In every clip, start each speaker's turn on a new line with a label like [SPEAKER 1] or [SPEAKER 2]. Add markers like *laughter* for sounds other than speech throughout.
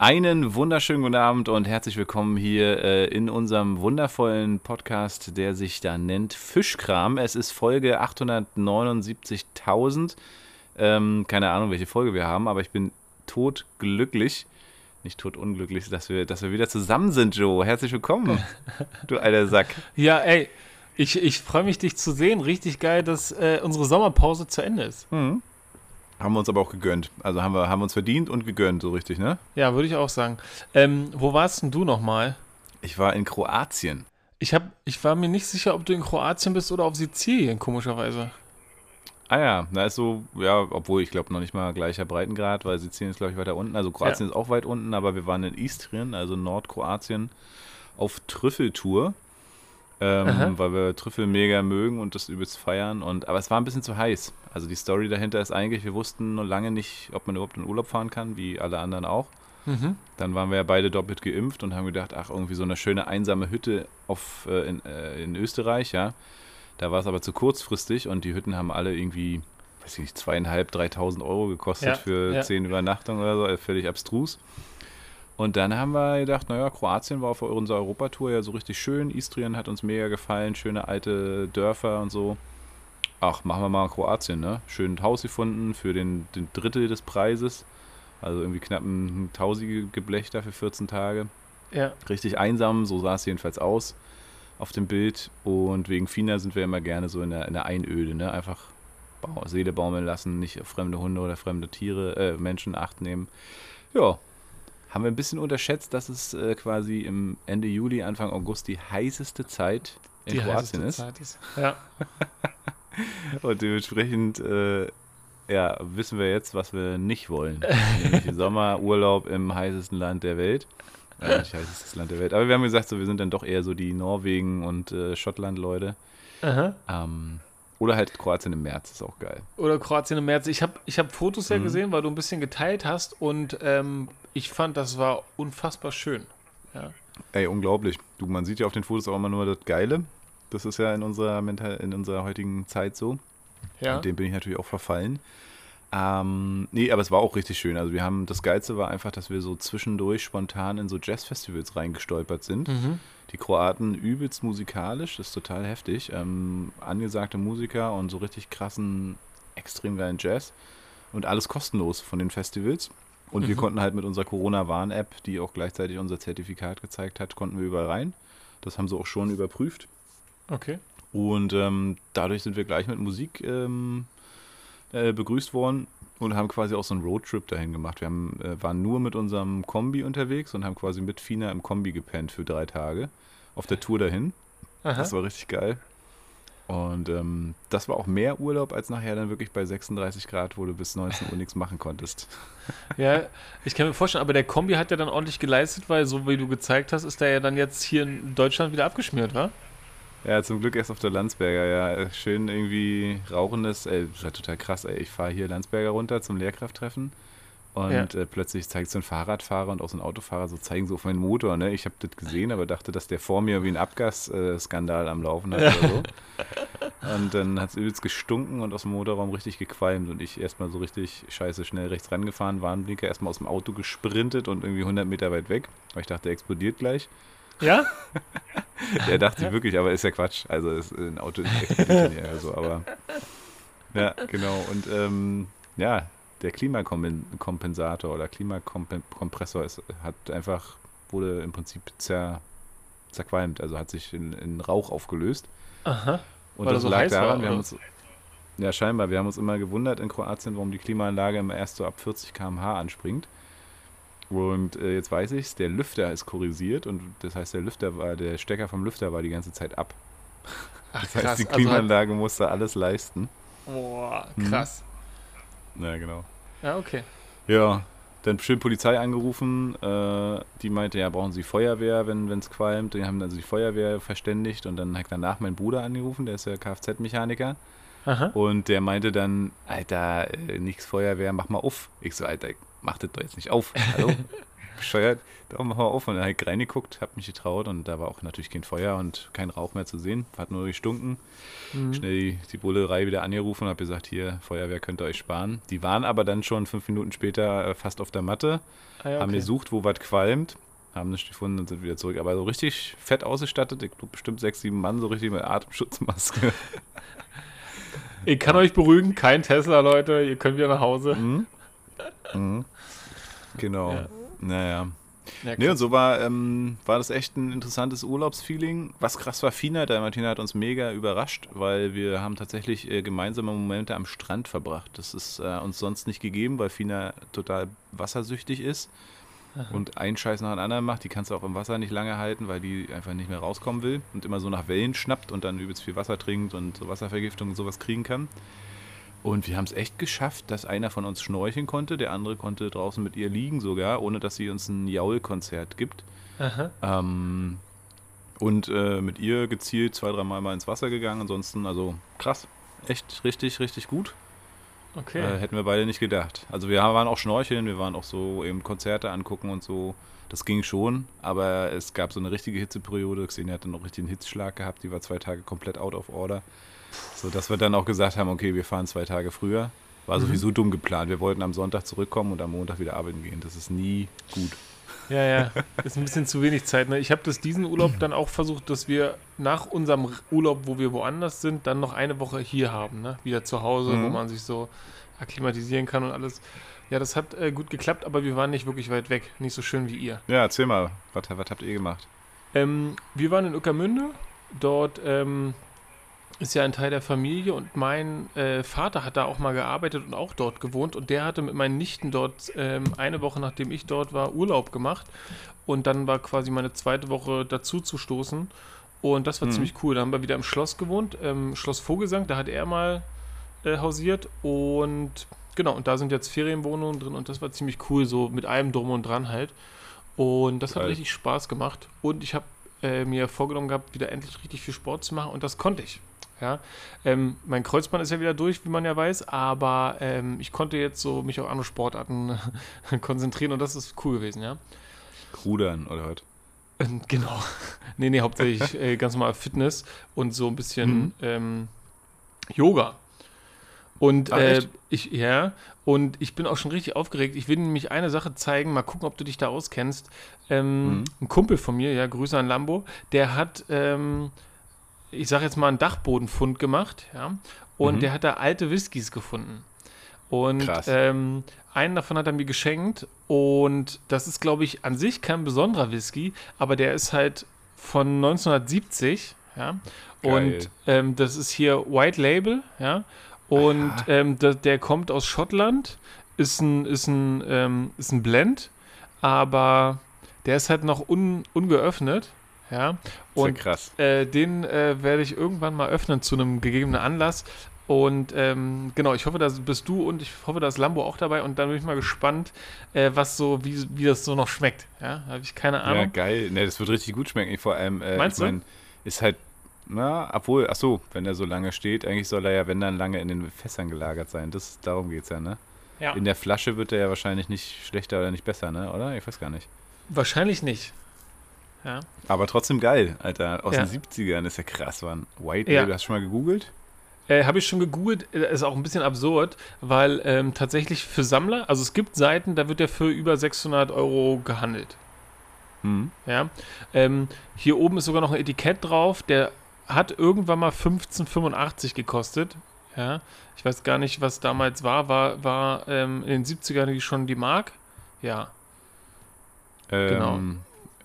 [SPEAKER 1] Einen wunderschönen guten Abend und herzlich willkommen hier äh, in unserem wundervollen Podcast, der sich da nennt Fischkram. Es ist Folge 879.000. Ähm, keine Ahnung, welche Folge wir haben, aber ich bin totglücklich, nicht totunglücklich, dass wir, dass wir wieder zusammen sind, Joe. Herzlich willkommen, *laughs* du alter Sack.
[SPEAKER 2] Ja, ey, ich, ich freue mich, dich zu sehen. Richtig geil, dass äh, unsere Sommerpause zu Ende ist.
[SPEAKER 1] Mhm. Haben wir uns aber auch gegönnt. Also haben wir haben uns verdient und gegönnt, so richtig, ne?
[SPEAKER 2] Ja, würde ich auch sagen. Ähm, wo warst denn du nochmal?
[SPEAKER 1] Ich war in Kroatien.
[SPEAKER 2] Ich, hab, ich war mir nicht sicher, ob du in Kroatien bist oder auf Sizilien, komischerweise.
[SPEAKER 1] Ah ja, da ist so, ja, obwohl ich glaube noch nicht mal gleicher Breitengrad, weil Sizilien ist glaube ich weiter unten. Also Kroatien ja. ist auch weit unten, aber wir waren in Istrien, also Nordkroatien, auf Trüffeltour ähm, weil wir Trüffel mega mögen und das übelst feiern. Und, aber es war ein bisschen zu heiß. Also die Story dahinter ist eigentlich, wir wussten noch lange nicht, ob man überhaupt in Urlaub fahren kann, wie alle anderen auch. Mhm. Dann waren wir ja beide doppelt geimpft und haben gedacht, ach, irgendwie so eine schöne einsame Hütte auf, äh, in, äh, in Österreich, ja. Da war es aber zu kurzfristig und die Hütten haben alle irgendwie, weiß ich nicht, zweieinhalb, dreitausend Euro gekostet ja, für ja. zehn Übernachtungen oder so, also völlig abstrus. Und dann haben wir gedacht, naja, Kroatien war auf unserer Europatour ja so richtig schön. Istrien hat uns mega gefallen, schöne alte Dörfer und so. Ach, machen wir mal Kroatien, ne? Schön Haus gefunden für den, den Drittel des Preises. Also irgendwie knapp ein tausige Geblechter für 14 Tage. Ja. Richtig einsam, so sah es jedenfalls aus auf dem Bild. Und wegen Fina sind wir immer gerne so in der, in der Einöde, ne? Einfach Seele baumeln lassen, nicht auf fremde Hunde oder fremde Tiere, äh, Menschen acht nehmen. Ja, haben wir ein bisschen unterschätzt, dass es äh, quasi im Ende Juli, Anfang August die heißeste Zeit in die Kroatien ist. ist. Ja. *laughs* Und dementsprechend äh, ja, wissen wir jetzt, was wir nicht wollen. Nämlich *laughs* Sommerurlaub im heißesten Land der Welt. Äh, nicht heißestes Land der Welt. Aber wir haben gesagt, so, wir sind dann doch eher so die Norwegen- und äh, Schottland-Leute. Ähm, oder halt Kroatien im März, ist auch geil.
[SPEAKER 2] Oder Kroatien im März. Ich habe ich hab Fotos ja mhm. gesehen, weil du ein bisschen geteilt hast und ähm, ich fand, das war unfassbar schön. Ja.
[SPEAKER 1] Ey, unglaublich. Du, man sieht ja auf den Fotos auch immer nur das Geile. Das ist ja in unserer, Mental in unserer heutigen Zeit so. Ja. Und dem bin ich natürlich auch verfallen. Ähm, nee, aber es war auch richtig schön. Also wir haben, das Geilste war einfach, dass wir so zwischendurch spontan in so Jazzfestivals reingestolpert sind. Mhm. Die Kroaten übelst musikalisch, das ist total heftig. Ähm, angesagte Musiker und so richtig krassen, extrem geilen Jazz. Und alles kostenlos von den Festivals. Und mhm. wir konnten halt mit unserer Corona-Warn-App, die auch gleichzeitig unser Zertifikat gezeigt hat, konnten wir überall rein. Das haben sie auch schon überprüft.
[SPEAKER 2] Okay.
[SPEAKER 1] Und ähm, dadurch sind wir gleich mit Musik ähm, äh, begrüßt worden und haben quasi auch so einen Roadtrip dahin gemacht. Wir haben, äh, waren nur mit unserem Kombi unterwegs und haben quasi mit Fina im Kombi gepennt für drei Tage auf der Tour dahin. Aha. Das war richtig geil. Und ähm, das war auch mehr Urlaub als nachher dann wirklich bei 36 Grad, wo du bis 19 Uhr nichts machen konntest. *laughs*
[SPEAKER 2] Ja, ich kann mir vorstellen, aber der Kombi hat ja dann ordentlich geleistet, weil so wie du gezeigt hast, ist der ja dann jetzt hier in Deutschland wieder abgeschmiert, wa?
[SPEAKER 1] Ja, zum Glück erst auf der Landsberger, ja. Schön irgendwie rauchendes, ey, das war total krass, ey. Ich fahre hier Landsberger runter zum Lehrkrafttreffen und ja. äh, plötzlich zeigt so ein Fahrradfahrer und auch so ein Autofahrer so zeigen so auf meinen Motor, ne? Ich habe das gesehen, aber dachte, dass der vor mir wie ein Abgasskandal am Laufen hat oder so. *laughs* Und dann hat es übelst gestunken und aus dem Motorraum richtig gequalmt und ich erstmal so richtig scheiße schnell rechts rangefahren, Warnblinker, erstmal aus dem Auto gesprintet und irgendwie 100 Meter weit weg, weil ich dachte, der explodiert gleich.
[SPEAKER 2] Ja? *laughs*
[SPEAKER 1] Der dachte ja. wirklich, aber ist ja Quatsch. Also ist ein Auto explodiert ja so, aber ja, genau. Und ähm, ja, der Klimakompensator oder Klimakompressor ist, hat einfach, wurde im Prinzip zer, zerqualmt, also hat sich in, in Rauch aufgelöst.
[SPEAKER 2] Aha.
[SPEAKER 1] Und Weil das so lag daran, war, wir haben uns, ja scheinbar, wir haben uns immer gewundert in Kroatien, warum die Klimaanlage immer erst so ab 40 km/h anspringt. Und äh, jetzt weiß ich es, der Lüfter ist korrisiert und das heißt, der Lüfter war, der Stecker vom Lüfter war die ganze Zeit ab. Ach, das heißt, krass. die also Klimaanlage also musste alles leisten.
[SPEAKER 2] Boah, hm. krass.
[SPEAKER 1] Hm. Ja, genau.
[SPEAKER 2] Ja, okay.
[SPEAKER 1] Ja, dann schön Polizei angerufen. Äh, die meinte, ja, brauchen Sie Feuerwehr, wenn es qualmt. Die haben also die Feuerwehr verständigt und dann hat danach mein Bruder angerufen, der ist ja Kfz-Mechaniker. Und der meinte dann, Alter, äh, nichts Feuerwehr, mach mal auf. Ich so, Alter, mach das doch jetzt nicht auf. Hallo? *laughs* bescheuert, da machen wir auf. Und dann habe ich reingeguckt, habe mich getraut und da war auch natürlich kein Feuer und kein Rauch mehr zu sehen. Hat nur gestunken. Mhm. Schnell die, die Bullerei wieder angerufen und habe gesagt, hier, Feuerwehr könnt ihr euch sparen. Die waren aber dann schon fünf Minuten später äh, fast auf der Matte, ah, ja, okay. haben gesucht, wo was qualmt haben nicht gefunden und sind wieder zurück. Aber so richtig fett ausgestattet, ich glaube bestimmt sechs, sieben Mann, so richtig mit Atemschutzmaske. *laughs*
[SPEAKER 2] Ich kann euch beruhigen, kein Tesla, Leute, ihr könnt wieder nach Hause. Mhm.
[SPEAKER 1] Mhm. Genau. Ja. Naja. Ja, nee, und so war, ähm, war das echt ein interessantes Urlaubsfeeling. Was krass war, Fina, der Martina hat uns mega überrascht, weil wir haben tatsächlich äh, gemeinsame Momente am Strand verbracht. Das ist äh, uns sonst nicht gegeben, weil Fina total wassersüchtig ist und einen Scheiß nach dem anderen macht. Die kannst du auch im Wasser nicht lange halten, weil die einfach nicht mehr rauskommen will und immer so nach Wellen schnappt und dann übelst viel Wasser trinkt und so Wasservergiftung und sowas kriegen kann. Und wir haben es echt geschafft, dass einer von uns schnorcheln konnte, der andere konnte draußen mit ihr liegen sogar, ohne dass sie uns ein Jaulkonzert gibt. Ähm, und äh, mit ihr gezielt zwei, dreimal mal ins Wasser gegangen. Ansonsten, also krass. Echt richtig, richtig gut. Okay. Äh, hätten wir beide nicht gedacht. Also wir waren auch schnorcheln, wir waren auch so eben Konzerte angucken und so. Das ging schon, aber es gab so eine richtige Hitzeperiode. Xenia hat dann noch richtig einen Hitzschlag gehabt, die war zwei Tage komplett out of order. So dass wir dann auch gesagt haben, okay, wir fahren zwei Tage früher. War mhm. sowieso dumm geplant. Wir wollten am Sonntag zurückkommen und am Montag wieder arbeiten gehen. Das ist nie gut.
[SPEAKER 2] Ja, ja, *laughs* ist ein bisschen zu wenig Zeit. Ne? Ich habe das diesen Urlaub dann auch versucht, dass wir nach unserem Urlaub, wo wir woanders sind, dann noch eine Woche hier haben, ne? wieder zu Hause, mhm. wo man sich so akklimatisieren kann und alles. Ja, das hat äh, gut geklappt, aber wir waren nicht wirklich weit weg. Nicht so schön wie ihr.
[SPEAKER 1] Ja, erzähl mal, was, was habt ihr gemacht?
[SPEAKER 2] Ähm, wir waren in Uckermünde. Dort ähm, ist ja ein Teil der Familie und mein äh, Vater hat da auch mal gearbeitet und auch dort gewohnt und der hatte mit meinen Nichten dort ähm, eine Woche nachdem ich dort war Urlaub gemacht und dann war quasi meine zweite Woche dazu zu stoßen und das war mhm. ziemlich cool. Da haben wir wieder im Schloss gewohnt, ähm, Schloss Vogelsang, da hat er mal äh, hausiert und genau, und da sind jetzt Ferienwohnungen drin und das war ziemlich cool, so mit allem drum und dran halt. Und das Geil. hat richtig Spaß gemacht und ich habe äh, mir vorgenommen gehabt, wieder endlich richtig viel Sport zu machen und das konnte ich. Ja, ähm, mein Kreuzband ist ja wieder durch, wie man ja weiß, aber ähm, ich konnte jetzt so mich auf andere Sportarten *laughs* konzentrieren und das ist cool gewesen, ja.
[SPEAKER 1] Rudern oder was?
[SPEAKER 2] Ähm, genau. *laughs* nee, nee, hauptsächlich *laughs* äh, ganz normal Fitness und so ein bisschen mhm. ähm, Yoga. Und Ach, äh, ich, ja, und ich bin auch schon richtig aufgeregt. Ich will nämlich eine Sache zeigen, mal gucken, ob du dich da auskennst. Ähm, mhm. Ein Kumpel von mir, ja, Grüße an Lambo, der hat ähm, ich sage jetzt mal, einen Dachbodenfund gemacht, ja, und mhm. der hat da alte Whiskys gefunden. Und ähm, einen davon hat er mir geschenkt und das ist, glaube ich, an sich kein besonderer Whisky, aber der ist halt von 1970, ja, Geil. und ähm, das ist hier White Label, ja, und ähm, der, der, kommt aus Schottland, ist ein, ist ein, ähm, ist ein Blend, aber der ist halt noch un, ungeöffnet ja, und krass. Äh, den äh, werde ich irgendwann mal öffnen zu einem gegebenen Anlass. Und ähm, genau, ich hoffe, da bist du und ich hoffe, da ist Lambo auch dabei. Und dann bin ich mal gespannt, äh, was so, wie, wie das so noch schmeckt. Ja, habe ich keine Ahnung. Ja,
[SPEAKER 1] geil. Ne, das wird richtig gut schmecken. Vor allem,
[SPEAKER 2] äh, Meinst ich mein,
[SPEAKER 1] ist halt, na, obwohl, ach so, wenn er so lange steht, eigentlich soll er ja, wenn dann lange in den Fässern gelagert sein. Das, darum geht es ja, ne? Ja. In der Flasche wird er ja wahrscheinlich nicht schlechter oder nicht besser, ne? Oder? Ich weiß gar nicht.
[SPEAKER 2] Wahrscheinlich nicht.
[SPEAKER 1] Ja. Aber trotzdem geil, Alter. Aus ja. den 70ern ist ja krass, Mann. White ja. Label, hast du schon mal gegoogelt?
[SPEAKER 2] Äh, Habe ich schon gegoogelt, äh, ist auch ein bisschen absurd, weil ähm, tatsächlich für Sammler, also es gibt Seiten, da wird der für über 600 Euro gehandelt. Mhm. Ja. Ähm, hier oben ist sogar noch ein Etikett drauf, der hat irgendwann mal 15,85 gekostet. Ja. Ich weiß gar nicht, was damals war. War, war ähm, in den 70ern schon die Mark? Ja.
[SPEAKER 1] Ähm, genau.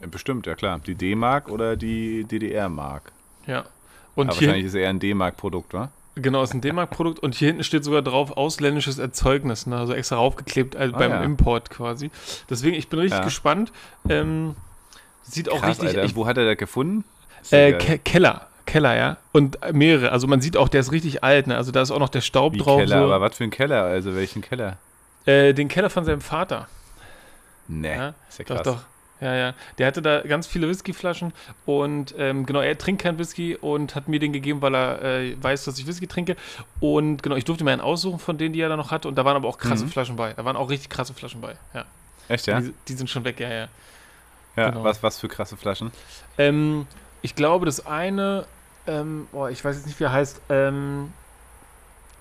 [SPEAKER 1] Bestimmt, ja klar. Die D-Mark oder die DDR-Mark.
[SPEAKER 2] Ja.
[SPEAKER 1] Und Aber wahrscheinlich ist eher ein D-Mark-Produkt, wa?
[SPEAKER 2] Genau, ist ein D-Mark-Produkt und hier hinten steht sogar drauf ausländisches Erzeugnis, ne? also extra raufgeklebt also ah, beim ja. Import quasi. Deswegen, ich bin richtig ja. gespannt. Ähm, sieht Krass, auch richtig.
[SPEAKER 1] Alter. Ich, Wo hat er das gefunden?
[SPEAKER 2] Äh, Ke Keller. Keller, ja. Und mehrere. Also man sieht auch, der ist richtig alt, ne? Also da ist auch noch der Staub
[SPEAKER 1] Wie
[SPEAKER 2] drauf.
[SPEAKER 1] Keller, so. aber was für ein Keller? Also welchen Keller?
[SPEAKER 2] Äh, den Keller von seinem Vater.
[SPEAKER 1] Nee, ja? ist ja krass.
[SPEAKER 2] Doch, doch. Ja, ja. Der hatte da ganz viele Whiskyflaschen und ähm, genau, er trinkt kein Whisky und hat mir den gegeben, weil er äh, weiß, dass ich Whisky trinke. Und genau, ich durfte mir einen aussuchen von denen, die er da noch hatte und da waren aber auch krasse mhm. Flaschen bei. Da waren auch richtig krasse Flaschen bei, ja.
[SPEAKER 1] Echt, ja?
[SPEAKER 2] Die, die, sind schon weg, ja, ja.
[SPEAKER 1] Ja, genau. was, was für krasse Flaschen?
[SPEAKER 2] Ähm, ich glaube, das eine, ähm, boah, ich weiß jetzt nicht, wie er heißt, ähm,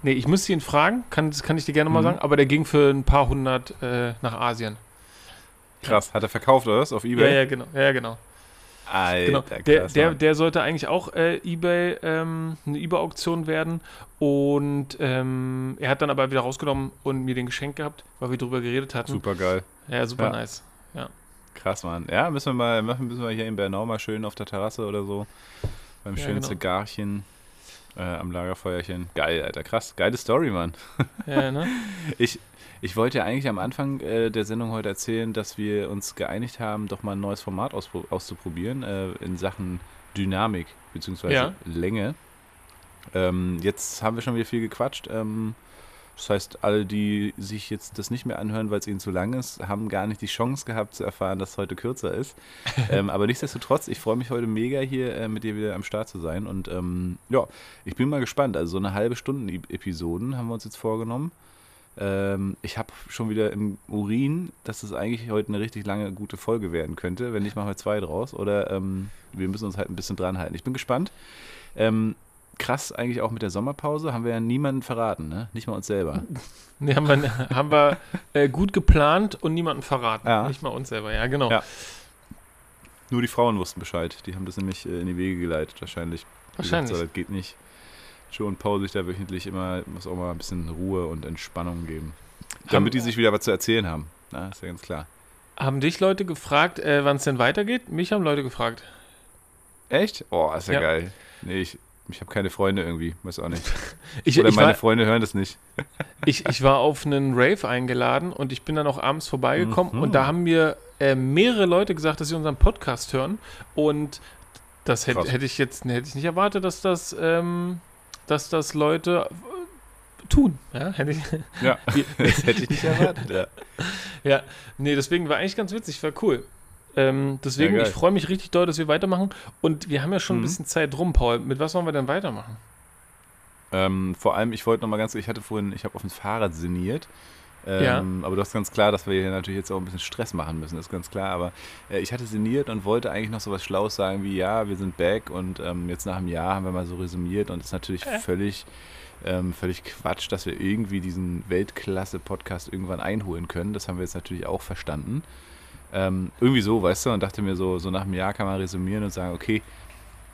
[SPEAKER 2] nee, ich müsste ihn fragen, kann, das kann ich dir gerne mhm. mal sagen, aber der ging für ein paar hundert äh, nach Asien.
[SPEAKER 1] Krass, hat er verkauft oder was? Auf Ebay?
[SPEAKER 2] Ja, ja, genau. Ja, genau.
[SPEAKER 1] Alter, genau.
[SPEAKER 2] Der, krass, der, der, sollte eigentlich auch äh, eBay, ähm, eine eBay-Auktion werden. Und ähm, er hat dann aber wieder rausgenommen und mir den geschenkt gehabt, weil wir drüber geredet hatten.
[SPEAKER 1] Super geil.
[SPEAKER 2] Ja, super ja. nice. Ja.
[SPEAKER 1] Krass, Mann. Ja, müssen wir mal, machen müssen wir hier in Bernau mal schön auf der Terrasse oder so. Beim ja, schönen genau. Zigarchen. Äh, am Lagerfeuerchen. Geil, Alter, krass. Geile Story, Mann. *laughs*
[SPEAKER 2] Ja, ne? *laughs*
[SPEAKER 1] ich, ich wollte ja eigentlich am Anfang äh, der Sendung heute erzählen, dass wir uns geeinigt haben, doch mal ein neues Format auszuprobieren äh, in Sachen Dynamik bzw. Ja. Länge. Ähm, jetzt haben wir schon wieder viel gequatscht. Ähm, das heißt, alle, die sich jetzt das nicht mehr anhören, weil es ihnen zu lang ist, haben gar nicht die Chance gehabt zu erfahren, dass es heute kürzer ist. *laughs* ähm, aber nichtsdestotrotz, ich freue mich heute mega hier äh, mit dir wieder am Start zu sein. Und ähm, ja, ich bin mal gespannt. Also so eine halbe Stunde Episoden haben wir uns jetzt vorgenommen. Ähm, ich habe schon wieder im Urin, dass es eigentlich heute eine richtig lange, gute Folge werden könnte. Wenn nicht, machen wir zwei draus. Oder ähm, wir müssen uns halt ein bisschen dran halten. Ich bin gespannt. Ähm, krass eigentlich auch mit der Sommerpause. Haben wir ja niemanden verraten, ne? Nicht mal uns selber. *laughs*
[SPEAKER 2] Nee, haben wir, haben wir äh, gut geplant und niemanden verraten. Ja. Nicht mal uns selber, ja, genau. Ja.
[SPEAKER 1] Nur die Frauen wussten Bescheid. Die haben das nämlich äh, in die Wege geleitet, wahrscheinlich.
[SPEAKER 2] Wahrscheinlich.
[SPEAKER 1] Gesagt, so, das geht nicht. Joe und Paul sich da wöchentlich immer, muss auch mal ein bisschen Ruhe und Entspannung geben. Damit haben, die sich wieder was zu erzählen haben. Na, ist ja ganz klar.
[SPEAKER 2] Haben dich Leute gefragt, äh, wann es denn weitergeht? Mich haben Leute gefragt.
[SPEAKER 1] Echt? Oh, ist ja, ja. geil. Nee, ich, ich habe keine Freunde irgendwie, weiß auch nicht. *laughs* ich, Oder ich meine war, Freunde hören das nicht. *laughs*
[SPEAKER 2] ich, ich war auf einen Rave eingeladen und ich bin dann auch abends vorbeigekommen mhm. und da haben mir äh, mehrere Leute gesagt, dass sie unseren Podcast hören und das hätte, hätte ich jetzt hätte ich nicht erwartet, dass das ähm, dass das Leute äh, tun. Ja, hätte ich,
[SPEAKER 1] ja das *laughs* hätte ich nicht erwartet. Ja.
[SPEAKER 2] ja, nee, deswegen war eigentlich ganz witzig, war cool. Ähm, deswegen, ja, ich freue mich richtig doll, dass wir weitermachen. Und wir haben ja schon mhm. ein bisschen Zeit rum, Paul. Mit was wollen wir denn weitermachen?
[SPEAKER 1] Ähm, vor allem, ich wollte noch mal ganz, ich hatte vorhin, ich habe auf dem Fahrrad sinniert. Ähm, ja. Aber du hast ganz klar, dass wir hier natürlich jetzt auch ein bisschen Stress machen müssen, ist ganz klar. Aber äh, ich hatte sinniert und wollte eigentlich noch so was Schlaues sagen wie, ja, wir sind back und ähm, jetzt nach einem Jahr haben wir mal so resümiert und es ist natürlich äh. völlig, ähm, völlig Quatsch, dass wir irgendwie diesen Weltklasse-Podcast irgendwann einholen können. Das haben wir jetzt natürlich auch verstanden. Ähm, irgendwie so, weißt du, und dachte mir so, so nach einem Jahr kann man resümieren und sagen, okay,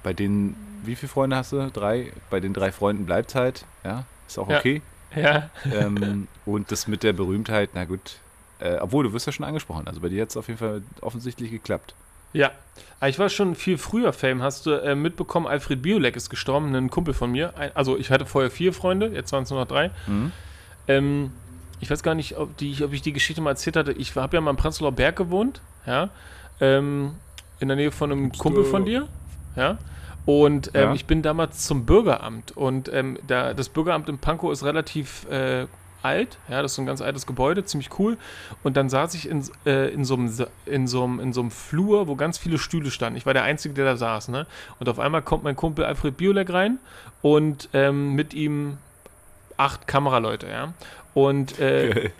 [SPEAKER 1] bei den, wie viele Freunde hast du? Drei? Bei den drei Freunden bleibt halt, ja, ist auch okay.
[SPEAKER 2] Ja. Ja.
[SPEAKER 1] Ähm, und das mit der Berühmtheit, na gut. Äh, obwohl, du wirst ja schon angesprochen. Also bei dir hat es auf jeden Fall offensichtlich geklappt.
[SPEAKER 2] Ja, ich war schon viel früher Fame. Hast du äh, mitbekommen, Alfred Biolek ist gestorben, ein Kumpel von mir. Ein, also ich hatte vorher vier Freunde, jetzt waren es nur noch drei. Mhm. Ähm, ich weiß gar nicht, ob, die, ob, ich die Geschichte mal erzählt hatte. Ich habe ja mal im Prenzlauer Berg gewohnt, ja. Ähm, in der Nähe von einem Kumpel von dir, ja. Und ähm, ja. ich bin damals zum Bürgeramt. Und ähm, da, das Bürgeramt in Pankow ist relativ äh, alt. Ja, das ist so ein ganz altes Gebäude, ziemlich cool. Und dann saß ich in, äh, in, so einem, in, so einem, in so einem Flur, wo ganz viele Stühle standen. Ich war der Einzige, der da saß. Ne? Und auf einmal kommt mein Kumpel Alfred Biolek rein und ähm, mit ihm acht Kameraleute. Ja? Und äh,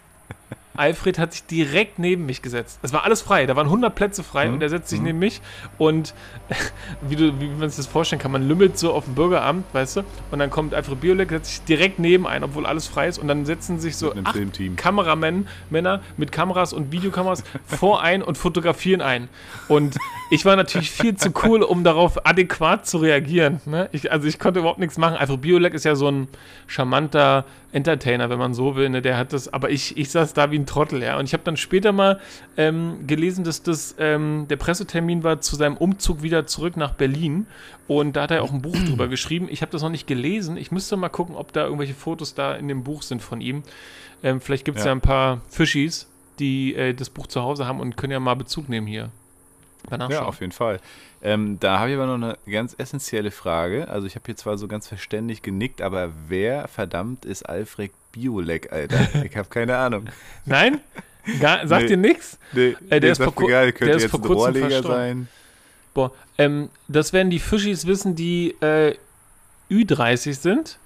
[SPEAKER 2] Alfred hat sich direkt neben mich gesetzt. Es war alles frei, da waren 100 Plätze frei mhm. und er setzt sich mhm. neben mich und *laughs* wie, du, wie man sich das vorstellen kann, man lümmelt so auf dem Bürgeramt, weißt du, und dann kommt Alfred Biolek, setzt sich direkt neben ein, obwohl alles frei ist und dann setzen sich so acht Kameramänner Männer mit Kameras und Videokameras *laughs* vor ein und fotografieren ein. Und ich war natürlich viel zu cool, um darauf adäquat zu reagieren. Ne? Ich, also ich konnte überhaupt nichts machen. Alfred Biolek ist ja so ein charmanter Entertainer, wenn man so will. Ne? Der hat das, aber ich, ich saß da wie ein Trottel, ja. Und ich habe dann später mal ähm, gelesen, dass das ähm, der Pressetermin war zu seinem Umzug wieder zurück nach Berlin. Und da hat er auch ein Buch drüber *clears throat* geschrieben. Ich habe das noch nicht gelesen. Ich müsste mal gucken, ob da irgendwelche Fotos da in dem Buch sind von ihm. Ähm, vielleicht gibt es ja. ja. ein paar Fischis, die äh, das Buch zu Hause haben und können ja mal Bezug nehmen hier.
[SPEAKER 1] Ja, auf jeden Fall. Ähm, da habe ich aber noch eine ganz essentielle Frage. Also ich habe hier zwar so ganz verständlich genickt, aber wer verdammt ist Alfred Biolek, Alter? *laughs* Ich habe keine Ahnung.
[SPEAKER 2] Nein? Gar, *laughs* sagt nee, dir nichts?
[SPEAKER 1] Nee,
[SPEAKER 2] äh, der, ist vor,
[SPEAKER 1] egal, könnte der ist jetzt vor kurzem Rohrleger sein.
[SPEAKER 2] Boah, ähm, das werden die Fischis wissen, die äh, Ü30 sind.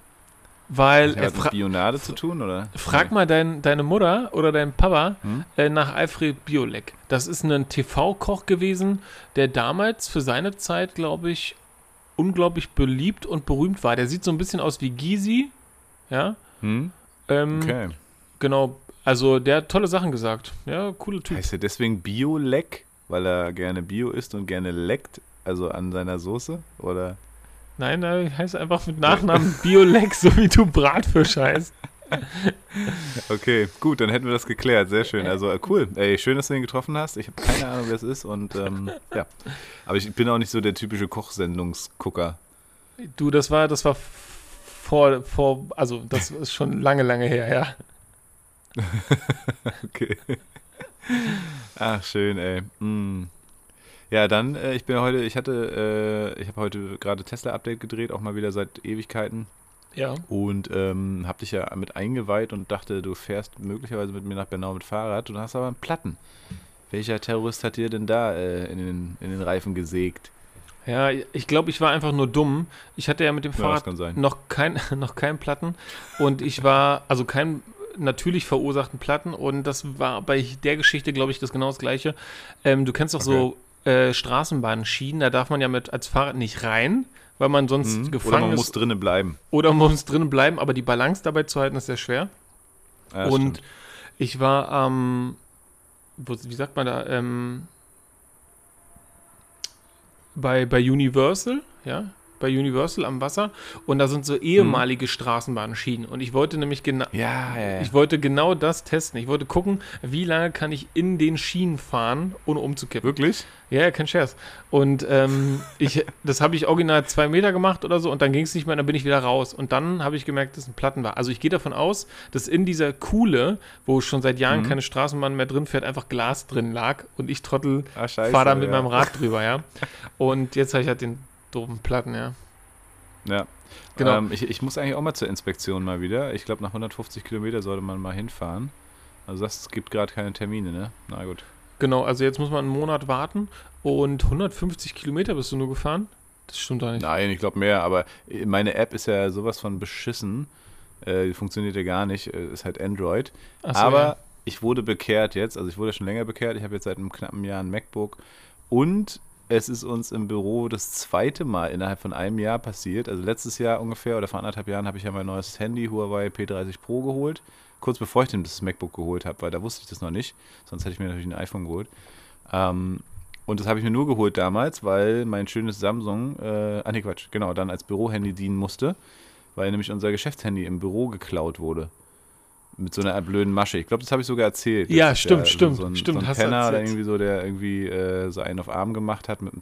[SPEAKER 2] Weil
[SPEAKER 1] hat mit Bionade zu tun, oder?
[SPEAKER 2] Frag mal dein, deine Mutter oder deinen Papa hm? äh, nach Alfred Biolek. Das ist ein TV-Koch gewesen, der damals für seine Zeit, glaube ich, unglaublich beliebt und berühmt war. Der sieht so ein bisschen aus wie Gysi, ja.
[SPEAKER 1] Hm?
[SPEAKER 2] Ähm, okay. Genau, also der hat tolle Sachen gesagt. Ja, coole Typ.
[SPEAKER 1] Heißt er deswegen Bio-Leck, weil er gerne Bio isst und gerne leckt, also an seiner Soße, oder?
[SPEAKER 2] Nein, er heißt einfach mit Nachnamen *laughs* Biolex, so wie du Bratfisch heißt.
[SPEAKER 1] Okay, gut, dann hätten wir das geklärt. Sehr schön. Also äh, cool. Ey, schön, dass du ihn getroffen hast. Ich habe keine Ahnung, wer es ist und ähm, ja. Aber ich bin auch nicht so der typische Kochsendungsgucker.
[SPEAKER 2] Du, das war, das war vor, vor, also das ist schon lange, lange her,
[SPEAKER 1] ja. *laughs* okay. Ach, schön, ey. Mm. Ja, dann, äh, ich bin heute, ich hatte, äh, ich habe heute gerade Tesla-Update gedreht, auch mal wieder seit Ewigkeiten.
[SPEAKER 2] Ja.
[SPEAKER 1] Und ähm, hab dich ja mit eingeweiht und dachte, du fährst möglicherweise mit mir nach Bernau mit Fahrrad. Du hast aber einen Platten. Welcher Terrorist hat dir denn da äh, in, den, in den Reifen gesägt?
[SPEAKER 2] Ja, ich glaube, ich war einfach nur dumm. Ich hatte ja mit dem Fahrrad
[SPEAKER 1] ja,
[SPEAKER 2] noch kein *laughs* noch keinen Platten und ich war also kein natürlich verursachten Platten und das war bei der Geschichte glaube ich das genau das gleiche. Ähm, du kennst doch okay. so äh, Straßenbahnschienen, da darf man ja mit als Fahrrad nicht rein, weil man sonst mhm. gefangen ist. Oder man
[SPEAKER 1] muss drinnen bleiben.
[SPEAKER 2] Oder man muss drinnen bleiben, aber die Balance dabei zu halten ist sehr schwer. Ja, und stimmt. ich war am, ähm, wie sagt man da, ähm, bei, bei Universal, ja, bei Universal am Wasser und da sind so ehemalige mhm. Straßenbahnschienen und ich wollte nämlich genau
[SPEAKER 1] ja, ja, ja.
[SPEAKER 2] ich wollte genau das testen. Ich wollte gucken, wie lange kann ich in den Schienen fahren, ohne umzukippen.
[SPEAKER 1] Wirklich?
[SPEAKER 2] Ja, kein Scherz. Und ähm, ich, *laughs* das habe ich original zwei Meter gemacht oder so und dann ging es nicht mehr, und dann bin ich wieder raus. Und dann habe ich gemerkt, dass es ein Platten war. Also ich gehe davon aus, dass in dieser Kuhle, wo schon seit Jahren mhm. keine Straßenbahn mehr drin fährt, einfach Glas drin lag und ich Trottel ah, fahre da mit ja. meinem Rad drüber, ja. *laughs* Und jetzt habe ich halt den doofen Platten, ja.
[SPEAKER 1] Ja. Genau. Ähm, ich, ich, muss eigentlich auch mal zur Inspektion mal wieder. Ich glaube, nach 150 Kilometer sollte man mal hinfahren. Also das gibt gerade keine Termine, ne? Na gut.
[SPEAKER 2] Genau, also jetzt muss man einen Monat warten und 150 Kilometer bist du nur gefahren? Das stimmt doch nicht.
[SPEAKER 1] Nein, ich glaube mehr, aber meine App ist ja sowas von beschissen. Äh, die funktioniert ja gar nicht, äh, ist halt Android. So, aber ja. ich wurde bekehrt jetzt, also ich wurde schon länger bekehrt. Ich habe jetzt seit einem knappen Jahr ein MacBook und es ist uns im Büro das zweite Mal innerhalb von einem Jahr passiert. Also letztes Jahr ungefähr oder vor anderthalb Jahren habe ich ja mein neues Handy Huawei P30 Pro geholt. Kurz bevor ich das MacBook geholt habe, weil da wusste ich das noch nicht. Sonst hätte ich mir natürlich ein iPhone geholt. Ähm, und das habe ich mir nur geholt damals, weil mein schönes Samsung, äh, ah nee, Quatsch, genau, dann als Bürohandy dienen musste, weil nämlich unser Geschäftshandy im Büro geklaut wurde mit so einer blöden Masche. Ich glaube, das habe ich sogar erzählt.
[SPEAKER 2] Ja, stimmt, ja, stimmt, so ein, stimmt.
[SPEAKER 1] So ein Penner, der irgendwie so, der irgendwie äh, so einen auf Arm gemacht hat. Mit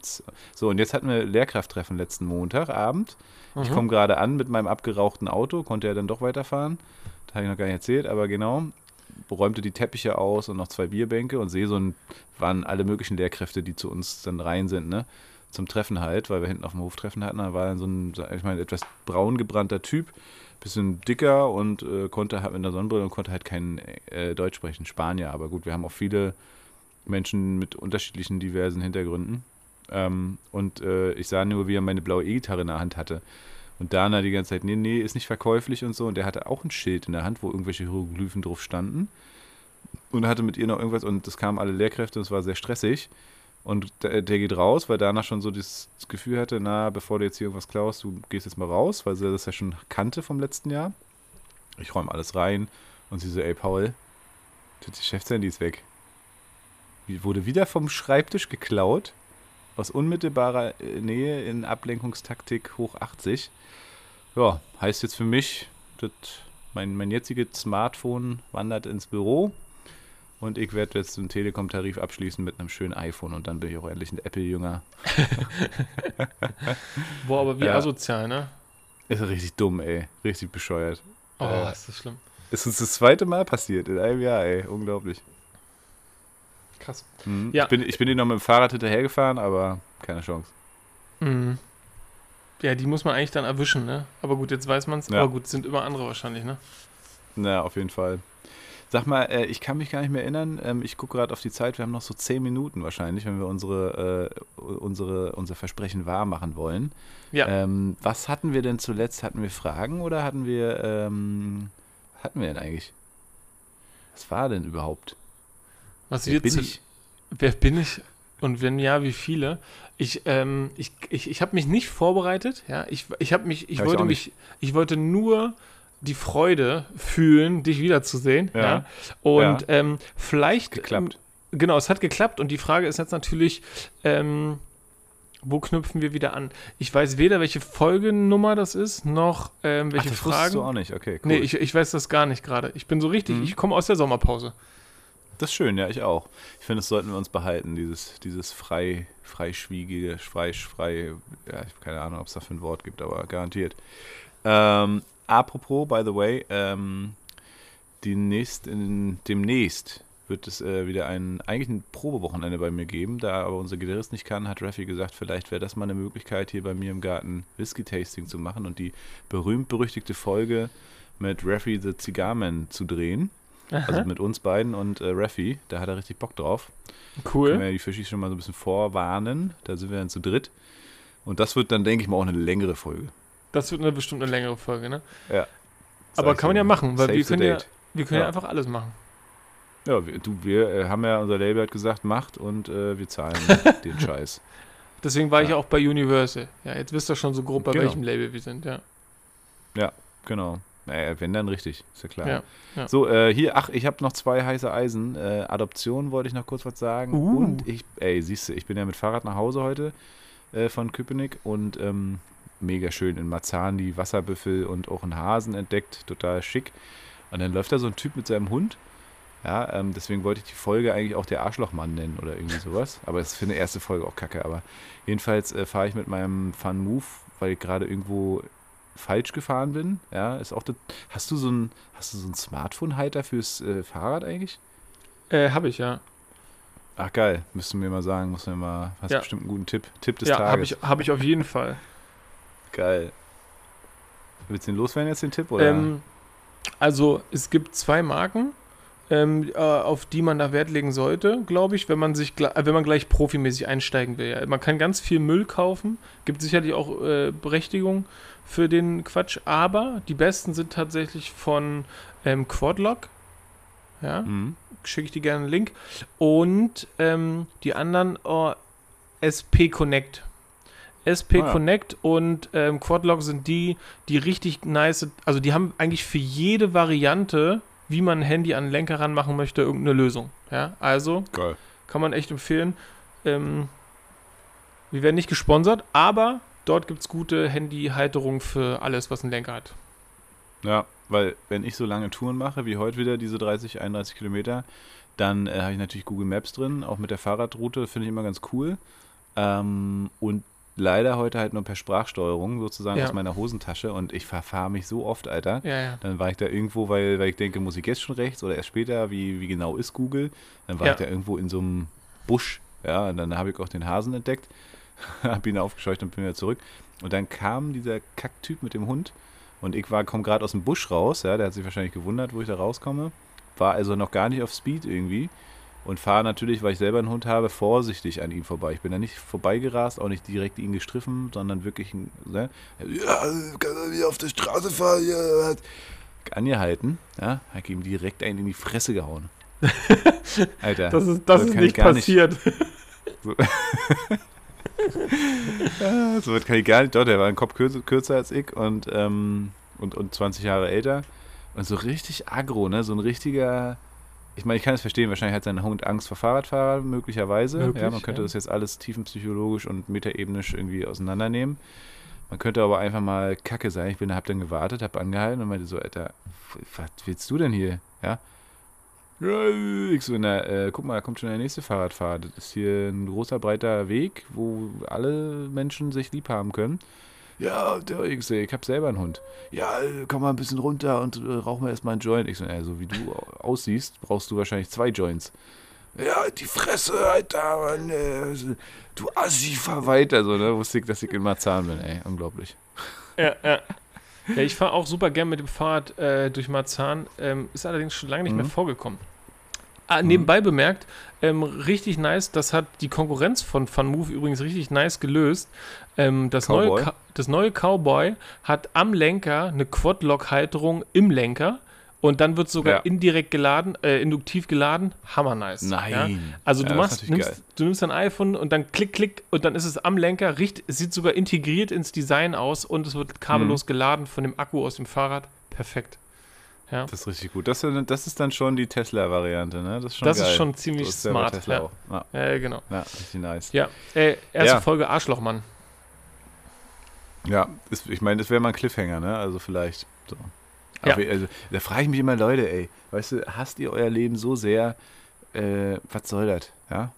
[SPEAKER 1] so, und jetzt hatten wir Lehrkrafttreffen letzten Montagabend. Mhm. Ich komme gerade an mit meinem abgerauchten Auto, konnte er dann doch weiterfahren. Das habe ich noch gar nicht erzählt, aber genau. Räumte die Teppiche aus und noch zwei Bierbänke und sehe so ein, waren alle möglichen Lehrkräfte, die zu uns dann rein sind, ne? Zum Treffen halt, weil wir hinten auf dem Hof Treffen hatten. Da war dann so ein, ich meine, etwas braun gebrannter Typ bisschen dicker und äh, konnte halt mit einer Sonnenbrille und konnte halt kein äh, Deutsch sprechen, Spanier. Aber gut, wir haben auch viele Menschen mit unterschiedlichen, diversen Hintergründen. Ähm, und äh, ich sah nur, wie er meine blaue E-Gitarre in der Hand hatte. Und Dana die ganze Zeit, nee, nee, ist nicht verkäuflich und so. Und der hatte auch ein Schild in der Hand, wo irgendwelche Hieroglyphen drauf standen. Und hatte mit ihr noch irgendwas und das kamen alle Lehrkräfte und es war sehr stressig. Und der, der, geht raus, weil Dana schon so das Gefühl hatte, na, bevor du jetzt hier irgendwas klaust, du gehst jetzt mal raus, weil sie das ja schon kannte vom letzten Jahr. Ich räume alles rein und sie so, ey Paul, das Geschäftshandy ist weg. Wurde wieder vom Schreibtisch geklaut, aus unmittelbarer äh, Nähe in Ablenkungstaktik hoch 80. Ja, heißt jetzt für mich, dass mein, mein jetziges Smartphone wandert ins Büro und ich werde jetzt einen Telekom-Tarif abschließen mit einem schönen iPhone und dann bin ich auch endlich ein Apple-Jünger. *laughs*
[SPEAKER 2] Boah, aber wie ja. asozial, ne?
[SPEAKER 1] Ist richtig dumm, ey. Richtig bescheuert.
[SPEAKER 2] Oh, äh, ist das schlimm.
[SPEAKER 1] Ist uns das zweite Mal passiert in einem Jahr, ey. Unglaublich.
[SPEAKER 2] Krass.
[SPEAKER 1] Mhm. Ja. Ich bin, ich bin noch mit dem Fahrrad hinterhergefahren, aber keine Chance.
[SPEAKER 2] Mhm. Ja, die muss man eigentlich dann erwischen, ne? Aber gut, jetzt weiß man es. Ja. Aber gut, sind immer andere wahrscheinlich, ne?
[SPEAKER 1] Na, auf jeden Fall. Sag mal, äh, ich kann mich gar nicht mehr erinnern. Ähm, ich gucke gerade auf die Zeit. Wir haben noch so zehn Minuten wahrscheinlich, wenn wir unsere, äh, unsere, unser Versprechen wahr machen wollen. Ja. Ähm, was hatten wir denn zuletzt? Hatten wir Fragen oder hatten wir, ähm, hatten wir denn eigentlich? Was war denn überhaupt?
[SPEAKER 2] Was wer bin ich? Wer bin ich? Und wenn ja, wie viele? Ich, ähm, ich, ich, ich habe mich nicht vorbereitet. Ja, ich, ich habe mich, ich ja, wollte ich mich, ich wollte nur die Freude fühlen, dich wiederzusehen. Ja. ja. Und. Ähm, vielleicht.
[SPEAKER 1] Geklappt.
[SPEAKER 2] Genau, es hat geklappt. Und die Frage ist jetzt natürlich, ähm, wo knüpfen wir wieder an? Ich weiß weder, welche Folgennummer das ist, noch ähm, welche Ach, das Fragen.
[SPEAKER 1] du auch nicht, okay,
[SPEAKER 2] cool. Nee, ich, ich weiß das gar nicht gerade. Ich bin so richtig, mhm. ich komme aus der Sommerpause.
[SPEAKER 1] Das ist schön, ja, ich auch. Ich finde, das sollten wir uns behalten, dieses, dieses frei, freischwiegige, frei, frei, ja, ich habe keine Ahnung, ob es dafür ein Wort gibt, aber garantiert. Ähm, apropos, by the way, ähm, die nächst, in, demnächst wird es äh, wieder ein, eigentlich ein Probewochenende bei mir geben. Da aber unser Gitarrist nicht kann, hat Raffi gesagt, vielleicht wäre das mal eine Möglichkeit, hier bei mir im Garten Whisky-Tasting zu machen und die berühmt-berüchtigte Folge mit Raffi the Cigarman zu drehen. Aha. Also mit uns beiden und äh, Raffi. Da hat er richtig Bock drauf.
[SPEAKER 2] Cool.
[SPEAKER 1] Können wir ja die Fischis schon mal so ein bisschen vorwarnen. Da sind wir dann zu dritt. Und das wird dann, denke ich mal, auch eine längere Folge.
[SPEAKER 2] Das wird eine bestimmt eine längere Folge, ne?
[SPEAKER 1] Ja.
[SPEAKER 2] Aber kann man ja machen, weil wir können ja, wir können ja. ja einfach alles machen.
[SPEAKER 1] Ja, wir, du, wir äh, haben ja, unser Label hat gesagt, macht und äh, wir zahlen *laughs* den Scheiß.
[SPEAKER 2] Deswegen war ja. ich auch bei Universal. Ja, jetzt wisst ihr schon so grob, bei genau. welchem Label wir sind, ja.
[SPEAKER 1] Ja, genau. Naja, wenn dann richtig, ist ja klar. Ja, ja. So, äh, hier, ach, ich habe noch zwei heiße Eisen. Äh, Adoption wollte ich noch kurz was sagen. Uh. Und ich, ey, siehst du, ich bin ja mit Fahrrad nach Hause heute äh, von Köpenick und ähm, mega schön in Marzahn die Wasserbüffel und auch einen Hasen entdeckt, total schick. Und dann läuft da so ein Typ mit seinem Hund. Ja, ähm, deswegen wollte ich die Folge eigentlich auch der Arschlochmann nennen oder irgendwie sowas. Aber das ist für eine erste Folge auch kacke. Aber jedenfalls äh, fahre ich mit meinem Fun Move, weil ich gerade irgendwo falsch gefahren bin. Ja, ist auch das, hast du so ein hast du so ein Smartphone-Halter fürs äh, Fahrrad eigentlich?
[SPEAKER 2] Äh, habe ich ja.
[SPEAKER 1] Ach geil, müssten wir mal sagen, muss mir mal, hast ja. bestimmt einen guten Tipp, Tipp des ja, Tages.
[SPEAKER 2] habe ich, hab ich auf jeden Fall.
[SPEAKER 1] Geil. Willst du den loswerden jetzt den Tipp oder?
[SPEAKER 2] Ähm, also es gibt zwei Marken, ähm, äh, auf die man da Wert legen sollte, glaube ich, wenn man sich, äh, wenn man gleich profimäßig einsteigen will. Ja. Man kann ganz viel Müll kaufen, gibt sicherlich auch äh, Berechtigung für den Quatsch, aber die besten sind tatsächlich von ähm, Quadlock. Ja, mhm. schicke ich dir gerne einen Link. Und ähm, die anderen oh, SP Connect. SP ah, ja. Connect und ähm, Quadlock sind die, die richtig nice, also die haben eigentlich für jede Variante, wie man ein Handy an den Lenker ranmachen möchte, irgendeine Lösung. Ja, also
[SPEAKER 1] Geil.
[SPEAKER 2] kann man echt empfehlen. Ähm, wir werden nicht gesponsert, aber Dort gibt es gute Handyhalterung für alles, was einen Lenker hat.
[SPEAKER 1] Ja, weil wenn ich so lange Touren mache, wie heute wieder, diese 30, 31 Kilometer, dann äh, habe ich natürlich Google Maps drin, auch mit der Fahrradroute, finde ich immer ganz cool. Ähm, und leider heute halt nur per Sprachsteuerung sozusagen ja. aus meiner Hosentasche und ich verfahre mich so oft, Alter.
[SPEAKER 2] Ja, ja.
[SPEAKER 1] Dann war ich da irgendwo, weil, weil ich denke, muss ich jetzt schon rechts oder erst später, wie, wie genau ist Google? Dann war ich da irgendwo in so einem Busch, ja, und dann habe ich auch den Hasen entdeckt *laughs* habe ihn aufgescheucht und bin wieder zurück. Und dann kam dieser Kacktyp mit dem Hund und ich war, komme gerade aus dem Busch raus, ja, der hat sich wahrscheinlich gewundert, wo ich da rauskomme. War also noch gar nicht auf Speed irgendwie und fahre natürlich, weil ich selber einen Hund habe, vorsichtig an ihm vorbei. Ich bin da nicht vorbeigerast, auch nicht direkt ihn gestriffen, sondern wirklich, ne, ja, kann er wieder auf der Straße fahren, ja, hat angehalten, ja, hat ihm direkt einen in die Fresse gehauen. *laughs*
[SPEAKER 2] Alter, das ist, das ist nicht passiert. Nicht. *laughs*
[SPEAKER 1] So. ja, so weit kann ich gar nicht. Doch, der war ein Kopf kürzer, kürzer als ich und, ähm, und, und 20 Jahre älter. Und so richtig aggro, ne? So ein richtiger. Ich meine, ich kann es verstehen, wahrscheinlich hat sein Hund Angst vor Fahrradfahrern, möglicherweise. Möglich, ja, man könnte ja. das jetzt alles tiefenpsychologisch und metaebenisch irgendwie auseinandernehmen. Man könnte aber einfach mal kacke sein. Ich bin, hab dann gewartet, hab angehalten und meinte so, Alter, was willst du denn hier? Ja, ich so, na, äh, guck mal, da kommt schon der nächste Fahrradfahrer. Das ist hier ein großer, breiter Weg, wo alle Menschen sich lieb haben können. Ja, der, ich, so, ich hab selber einen Hund. Ja, komm mal ein bisschen runter und äh, rauch mal erstmal einen Joint. Ich so, na, so wie du aussiehst, brauchst du wahrscheinlich zwei Joints. Ja, die Fresse, Alter, Mann, äh, du Assi, fahr weiter, so, ne, wusste ich, dass ich in Marzahn bin, ey, unglaublich.
[SPEAKER 2] Ja, ja. Ja, ich fahre auch super gern mit dem Fahrrad äh, durch Marzahn. Ähm, ist allerdings schon lange nicht mhm. mehr vorgekommen. Ah, nebenbei mhm. bemerkt, ähm, richtig nice, das hat die Konkurrenz von FunMove übrigens richtig nice gelöst. Ähm, das, neue das neue Cowboy hat am Lenker eine Quad-Lock-Halterung im Lenker und dann wird sogar ja. indirekt geladen, äh, induktiv geladen. Hammer nice.
[SPEAKER 1] Nein.
[SPEAKER 2] Ja? Also ja, du machst, nimmst, du nimmst dein iPhone und dann klick, klick und dann ist es am Lenker. Riecht, es sieht sogar integriert ins Design aus und es wird kabellos mhm. geladen von dem Akku aus dem Fahrrad. Perfekt.
[SPEAKER 1] Ja. Das ist richtig gut. Das, das ist dann schon die Tesla-Variante, ne?
[SPEAKER 2] Das ist schon Das geil. ist schon ziemlich so smart.
[SPEAKER 1] Tesla
[SPEAKER 2] ja. ja. ja, genau.
[SPEAKER 1] Ja, richtig nice.
[SPEAKER 2] Ja, äh, erste Folge Arschlochmann.
[SPEAKER 1] Ja, ist, ich meine, das wäre mal ein Cliffhanger, ne? Also vielleicht. So. Ja. Aber, also, da frage ich mich immer, Leute, ey, weißt du, hasst ihr euer Leben so sehr? Äh, was soll das? Ja?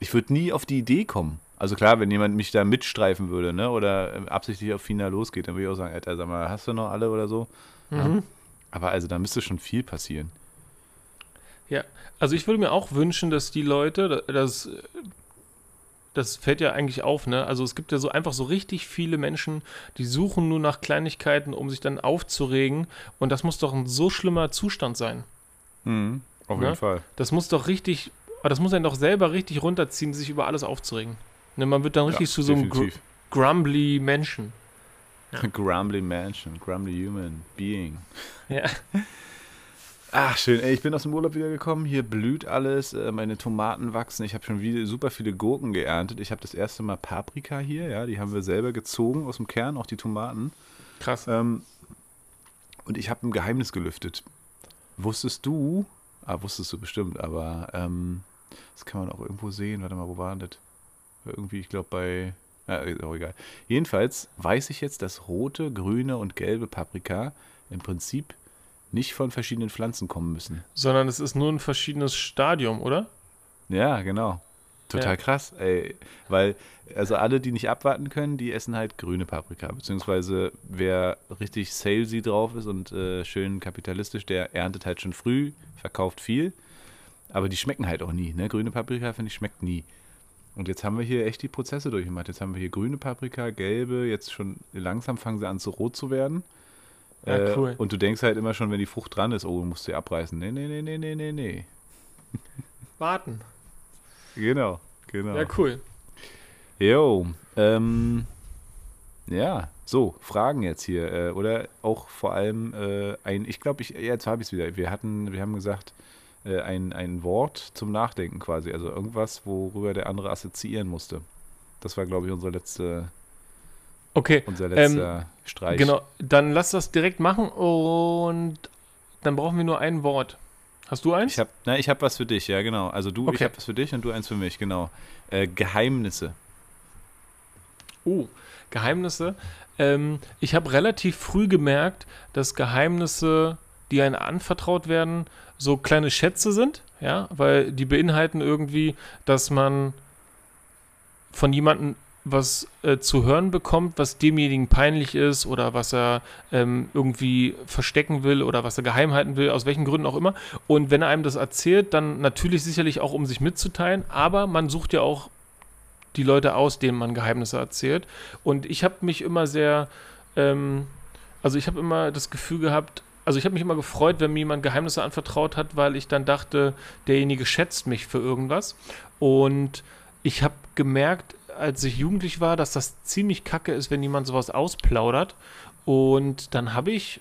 [SPEAKER 1] Ich würde nie auf die Idee kommen. Also klar, wenn jemand mich da mitstreifen würde, ne, oder äh, absichtlich auf Fina losgeht, dann würde ich auch sagen, Alter, sag mal, hast du noch alle oder so? Mhm. Aber also da müsste schon viel passieren.
[SPEAKER 2] Ja, also ich würde mir auch wünschen, dass die Leute, das, das fällt ja eigentlich auf, ne? Also es gibt ja so einfach so richtig viele Menschen, die suchen nur nach Kleinigkeiten, um sich dann aufzuregen. Und das muss doch ein so schlimmer Zustand sein.
[SPEAKER 1] Mhm, auf ne? jeden Fall.
[SPEAKER 2] Das muss doch richtig, das muss einen doch selber richtig runterziehen, sich über alles aufzuregen. Ne? Man wird dann richtig ja, zu so einem gr grumbly Menschen.
[SPEAKER 1] Ja. *laughs* Grumbly Mansion, Grumbly Human Being.
[SPEAKER 2] Ja.
[SPEAKER 1] Ach, schön. Ey, ich bin aus dem Urlaub wiedergekommen. Hier blüht alles. Äh, meine Tomaten wachsen. Ich habe schon wieder super viele Gurken geerntet. Ich habe das erste Mal Paprika hier. Ja, die haben wir selber gezogen aus dem Kern, auch die Tomaten.
[SPEAKER 2] Krass.
[SPEAKER 1] Ähm, und ich habe ein Geheimnis gelüftet. Wusstest du, ah, wusstest du bestimmt, aber ähm, das kann man auch irgendwo sehen. Warte mal, wo war das? Irgendwie, ich glaube, bei ja, ist auch egal. Jedenfalls weiß ich jetzt, dass rote, grüne und gelbe Paprika im Prinzip nicht von verschiedenen Pflanzen kommen müssen.
[SPEAKER 2] Sondern es ist nur ein verschiedenes Stadium, oder?
[SPEAKER 1] Ja, genau. Total ja. krass, ey. Weil, also alle, die nicht abwarten können, die essen halt grüne Paprika. Beziehungsweise wer richtig salesy drauf ist und äh, schön kapitalistisch, der erntet halt schon früh, verkauft viel. Aber die schmecken halt auch nie. Ne? Grüne Paprika, finde ich, schmeckt nie. Und jetzt haben wir hier echt die Prozesse durchgemacht. Jetzt haben wir hier grüne Paprika, gelbe, jetzt schon langsam fangen sie an zu rot zu werden.
[SPEAKER 2] Ja, äh, cool.
[SPEAKER 1] Und du denkst halt immer schon, wenn die Frucht dran ist, oh, du musst sie abreißen. Nee, nee, nee, nee, nee, nee, nee. *laughs*
[SPEAKER 2] Warten.
[SPEAKER 1] Genau, genau.
[SPEAKER 2] Ja, cool.
[SPEAKER 1] Jo, ähm, ja, so, Fragen jetzt hier. Äh, oder auch vor allem äh, ein, ich glaube, ich, jetzt habe ich es wieder. Wir hatten, wir haben gesagt, äh, ein, ein Wort zum Nachdenken quasi. Also irgendwas, worüber der andere assoziieren musste. Das war, glaube ich, unsere letzte.
[SPEAKER 2] Okay.
[SPEAKER 1] Unser letzter ähm, Streich.
[SPEAKER 2] Genau, dann lass das direkt machen und dann brauchen wir nur ein Wort. Hast du eins?
[SPEAKER 1] Ich habe hab was für dich, ja, genau. Also du, okay. ich habe was für dich und du eins für mich, genau. Äh, Geheimnisse.
[SPEAKER 2] Oh, Geheimnisse. Ähm, ich habe relativ früh gemerkt, dass Geheimnisse, die einem anvertraut werden, so kleine Schätze sind, ja, weil die beinhalten irgendwie, dass man von jemandem was äh, zu hören bekommt, was demjenigen peinlich ist oder was er ähm, irgendwie verstecken will oder was er geheim halten will, aus welchen Gründen auch immer. Und wenn er einem das erzählt, dann natürlich sicherlich auch, um sich mitzuteilen, aber man sucht ja auch die Leute aus, denen man Geheimnisse erzählt. Und ich habe mich immer sehr, ähm, also ich habe immer das Gefühl gehabt, also ich habe mich immer gefreut, wenn mir jemand Geheimnisse anvertraut hat, weil ich dann dachte, derjenige schätzt mich für irgendwas. Und ich habe gemerkt, als ich jugendlich war, dass das ziemlich kacke ist, wenn jemand sowas ausplaudert. Und dann habe ich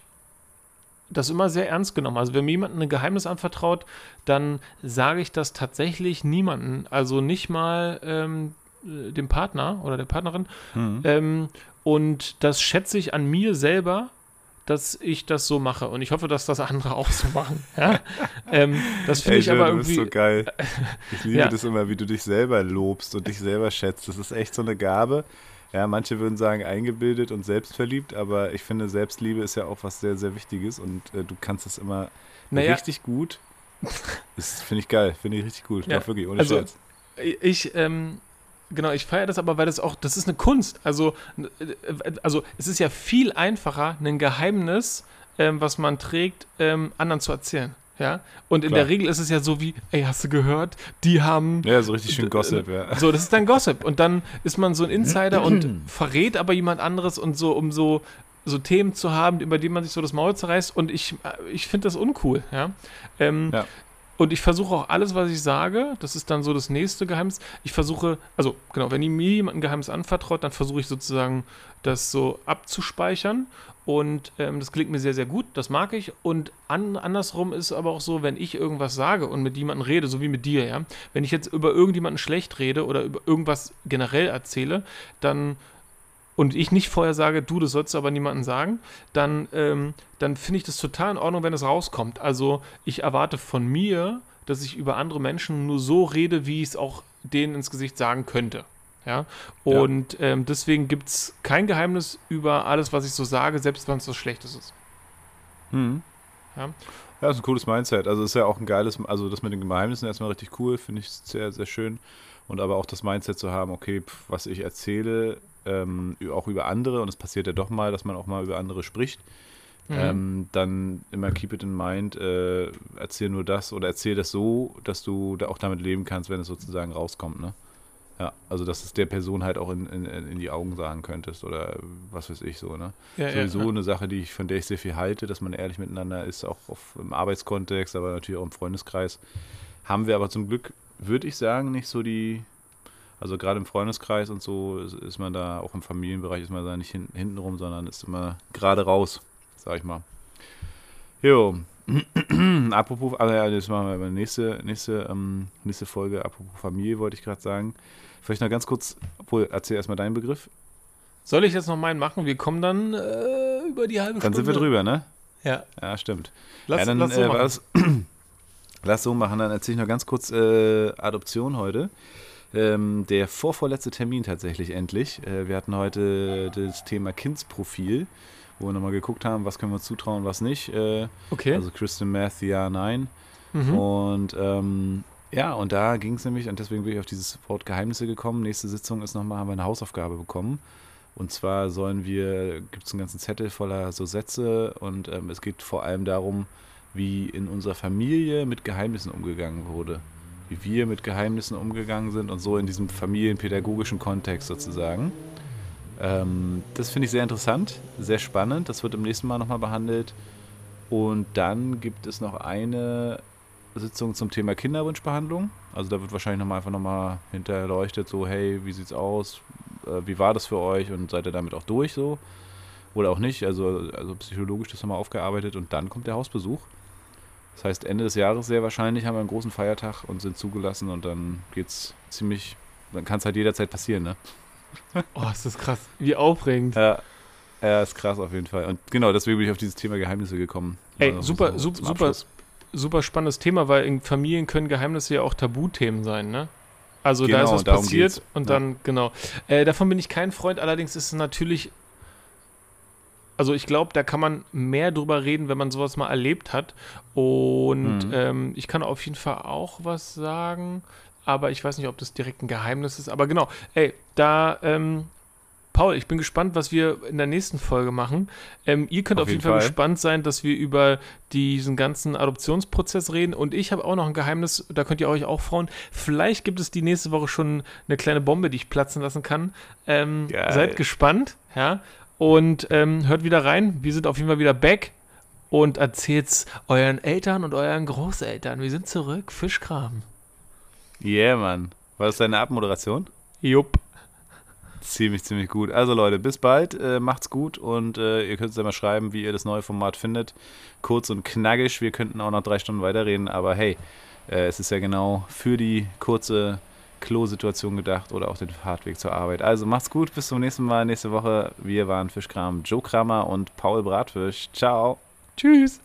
[SPEAKER 2] das immer sehr ernst genommen. Also wenn mir jemand ein Geheimnis anvertraut, dann sage ich das tatsächlich niemandem. Also nicht mal ähm, dem Partner oder der Partnerin. Mhm. Ähm, und das schätze ich an mir selber, dass ich das so mache. Und ich hoffe, dass das andere auch so machen. Ja? ähm, das finde ich aber irgendwie.
[SPEAKER 1] Du bist so geil. *laughs* Ich liebe ja. das immer, wie du dich selber lobst und dich selber schätzt. Das ist echt so eine Gabe. Ja, manche würden sagen eingebildet und selbstverliebt, aber ich finde, Selbstliebe ist ja auch was sehr, sehr Wichtiges und äh, du kannst es immer naja. richtig gut. Das finde ich geil, finde ich richtig gut. Ja. Doch, wirklich, ohne
[SPEAKER 2] also, Scherz. Ich, ähm, Genau, ich feiere das aber, weil das auch, das ist eine Kunst. Also, also es ist ja viel einfacher, ein Geheimnis, ähm, was man trägt, ähm, anderen zu erzählen. Ja, und in Klar. der Regel ist es ja so wie, ey, hast du gehört, die haben.
[SPEAKER 1] Ja, so richtig schön Gossip, ja.
[SPEAKER 2] So, das ist dann Gossip. Und dann ist man so ein Insider und verrät aber jemand anderes und so, um so so Themen zu haben, über die man sich so das Maul zerreißt und ich, ich finde das uncool, ja. Ähm, ja. Und ich versuche auch alles, was ich sage, das ist dann so das nächste Geheimnis. Ich versuche, also genau, wenn mir jemand ein Geheimnis anvertraut, dann versuche ich sozusagen das so abzuspeichern. Und ähm, das klingt mir sehr, sehr gut, das mag ich. Und an, andersrum ist aber auch so, wenn ich irgendwas sage und mit jemandem rede, so wie mit dir, ja, wenn ich jetzt über irgendjemanden schlecht rede oder über irgendwas generell erzähle, dann und ich nicht vorher sage, du, das sollst du aber niemandem sagen, dann, ähm, dann finde ich das total in Ordnung, wenn es rauskommt. Also ich erwarte von mir, dass ich über andere Menschen nur so rede, wie ich es auch denen ins Gesicht sagen könnte. Ja, und ja. Ähm, deswegen gibt es kein Geheimnis über alles, was ich so sage, selbst wenn es was Schlechtes ist.
[SPEAKER 1] Hm. Ja. ja, das ist ein cooles Mindset. Also ist ja auch ein geiles, also das mit den Geheimnissen erstmal richtig cool, finde ich sehr, sehr schön. Und aber auch das Mindset zu haben, okay, was ich erzähle, ähm, auch über andere, und es passiert ja doch mal, dass man auch mal über andere spricht, mhm. ähm, dann immer keep it in mind, äh, erzähl nur das oder erzähl das so, dass du da auch damit leben kannst, wenn es sozusagen rauskommt, ne? Ja, also dass es der Person halt auch in, in, in die Augen sagen könntest oder was weiß ich so, ne? Ja, Sowieso ja, eine Sache, die ich, von der ich sehr viel halte, dass man ehrlich miteinander ist, auch auf, im Arbeitskontext, aber natürlich auch im Freundeskreis. Haben wir aber zum Glück, würde ich sagen, nicht so die, also gerade im Freundeskreis und so ist, ist, man da, auch im Familienbereich ist man da nicht hin, hinten rum, sondern ist immer gerade raus, sag ich mal. Jo. *clears throat* apropos, also ja, das machen wir nächste, nächste, ähm, nächste Folge. Apropos Familie wollte ich gerade sagen. Vielleicht noch ganz kurz, obwohl, erzähl erstmal deinen Begriff.
[SPEAKER 2] Soll ich jetzt noch meinen machen? Wir kommen dann äh, über die halbe
[SPEAKER 1] dann Stunde. Dann sind wir drüber, ne?
[SPEAKER 2] Ja.
[SPEAKER 1] Ja, stimmt.
[SPEAKER 2] Lass,
[SPEAKER 1] ja, dann,
[SPEAKER 2] lass so
[SPEAKER 1] äh, machen. *clears throat* lass so machen. Dann erzähle ich noch ganz kurz äh, Adoption heute. Ähm, der vorvorletzte Termin tatsächlich endlich. Äh, wir hatten heute das Thema Kindsprofil, wo wir nochmal geguckt haben, was können wir uns zutrauen, was nicht. Äh,
[SPEAKER 2] okay.
[SPEAKER 1] Also Kristen Math, ja, nein. Mhm. Und ähm, ja, und da ging es nämlich, und deswegen bin ich auf dieses Wort Geheimnisse gekommen. Nächste Sitzung ist nochmal, haben wir eine Hausaufgabe bekommen. Und zwar sollen wir, gibt es einen ganzen Zettel voller so Sätze und ähm, es geht vor allem darum, wie in unserer Familie mit Geheimnissen umgegangen wurde wie wir mit Geheimnissen umgegangen sind und so in diesem familienpädagogischen Kontext sozusagen. Ähm, das finde ich sehr interessant, sehr spannend. Das wird im nächsten Mal nochmal behandelt. Und dann gibt es noch eine Sitzung zum Thema Kinderwunschbehandlung. Also da wird wahrscheinlich nochmal einfach nochmal hinterleuchtet, so hey, wie sieht's aus? Äh, wie war das für euch und seid ihr damit auch durch so? Oder auch nicht, also, also psychologisch das nochmal aufgearbeitet und dann kommt der Hausbesuch. Das heißt, Ende des Jahres sehr wahrscheinlich haben wir einen großen Feiertag und sind zugelassen und dann geht's ziemlich, dann kann es halt jederzeit passieren, ne? *laughs*
[SPEAKER 2] Oh, ist das krass. Wie aufregend.
[SPEAKER 1] Ja. Ja, ist krass auf jeden Fall. Und genau, deswegen bin ich auf dieses Thema Geheimnisse gekommen.
[SPEAKER 2] Ey, also super, so super, super, super spannendes Thema, weil in Familien können Geheimnisse ja auch Tabuthemen sein, ne? Also genau, da ist was passiert geht's. und dann, ja. genau. Äh, davon bin ich kein Freund, allerdings ist es natürlich also ich glaube, da kann man mehr drüber reden, wenn man sowas mal erlebt hat. Und mhm. ähm, ich kann auf jeden Fall auch was sagen, aber ich weiß nicht, ob das direkt ein Geheimnis ist. Aber genau, ey, da, ähm, Paul, ich bin gespannt, was wir in der nächsten Folge machen. Ähm, ihr könnt auf, auf jeden, Fall, Fall gespannt sein, dass wir über diesen ganzen Adoptionsprozess reden. Und ich habe auch noch ein Geheimnis, da könnt ihr euch auch freuen. Vielleicht gibt es die nächste Woche schon eine kleine Bombe, die ich platzen lassen kann. Ähm, seid gespannt, ja. Und ähm, hört wieder rein. Wir sind auf jeden Fall wieder back und erzählt's euren Eltern und euren Großeltern. Wir sind zurück. Fischkram.
[SPEAKER 1] Yeah, Mann. War das deine Abmoderation?
[SPEAKER 2] Jupp.
[SPEAKER 1] Ziemlich, ziemlich gut. Also Leute, bis bald. Äh, macht's gut und äh, ihr könnt uns ja mal schreiben, wie ihr das neue Format findet. Kurz und knackig. Wir könnten auch noch drei Stunden weiterreden, aber hey, äh, es ist ja genau für die kurze Klo-Situation gedacht oder auch den Fahrtweg zur Arbeit. Also macht's gut, bis zum nächsten Mal. Nächste Woche. Wir waren Fischkram Joe Kramer und Paul Bratfisch. Ciao.
[SPEAKER 2] Tschüss.